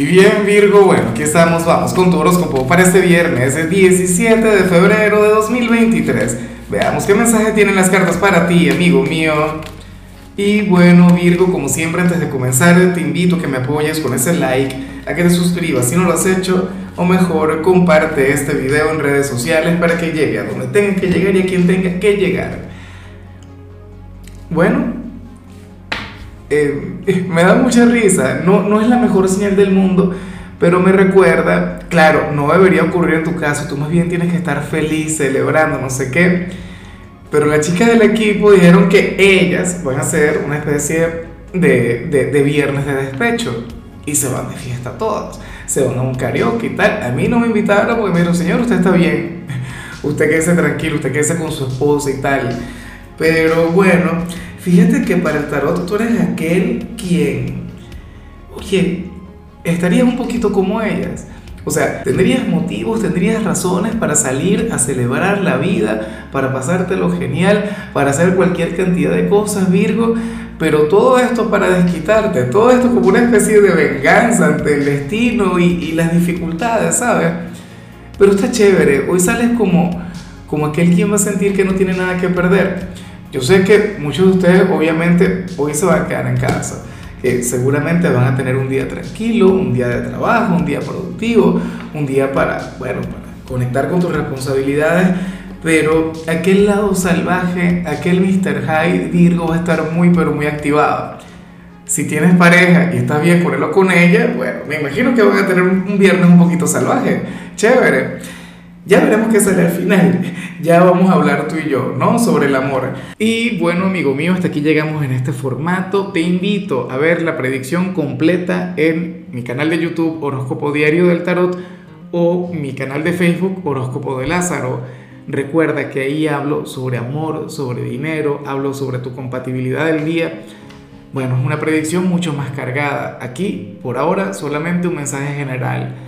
Y bien Virgo, bueno, aquí estamos, vamos con tu horóscopo para este viernes, el 17 de febrero de 2023. Veamos qué mensaje tienen las cartas para ti, amigo mío. Y bueno Virgo, como siempre antes de comenzar te invito a que me apoyes con ese like, a que te suscribas si no lo has hecho, o mejor comparte este video en redes sociales para que llegue a donde tenga que llegar y a quien tenga que llegar. Bueno, eh, me da mucha risa, no, no es la mejor señal del mundo, pero me recuerda, claro, no debería ocurrir en tu caso, tú más bien tienes que estar feliz, celebrando, no sé qué, pero las chicas del equipo dijeron que ellas van a hacer una especie de, de, viernes de despecho y se van de fiesta todos, se van a un karaoke y tal, a mí no me invitaron porque me dijeron, señor, usted está bien, usted quédese tranquilo, usted quédese con su esposa y tal, pero bueno, Fíjate que para el tarot tú eres aquel quien, oye, estarías un poquito como ellas. O sea, tendrías motivos, tendrías razones para salir a celebrar la vida, para pasártelo genial, para hacer cualquier cantidad de cosas, Virgo, pero todo esto para desquitarte, todo esto como una especie de venganza ante el destino y, y las dificultades, ¿sabes? Pero está chévere, hoy sales como, como aquel quien va a sentir que no tiene nada que perder. Yo sé que muchos de ustedes obviamente hoy se van a quedar en casa, que seguramente van a tener un día tranquilo, un día de trabajo, un día productivo, un día para, bueno, para conectar con tus responsabilidades, pero aquel lado salvaje, aquel Mr. High Virgo va a estar muy pero muy activado. Si tienes pareja y estás bien con él o con ella, bueno, me imagino que van a tener un viernes un poquito salvaje, chévere. Ya veremos qué sale al final. Ya vamos a hablar tú y yo, ¿no? Sobre el amor. Y bueno, amigo mío, hasta aquí llegamos en este formato. Te invito a ver la predicción completa en mi canal de YouTube Horóscopo Diario del Tarot o mi canal de Facebook Horóscopo de Lázaro. Recuerda que ahí hablo sobre amor, sobre dinero, hablo sobre tu compatibilidad del día. Bueno, es una predicción mucho más cargada. Aquí, por ahora, solamente un mensaje general